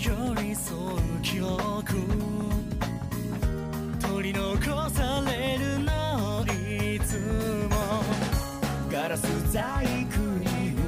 寄り添う記憶。取り残されるのいつも。ガラス細工に。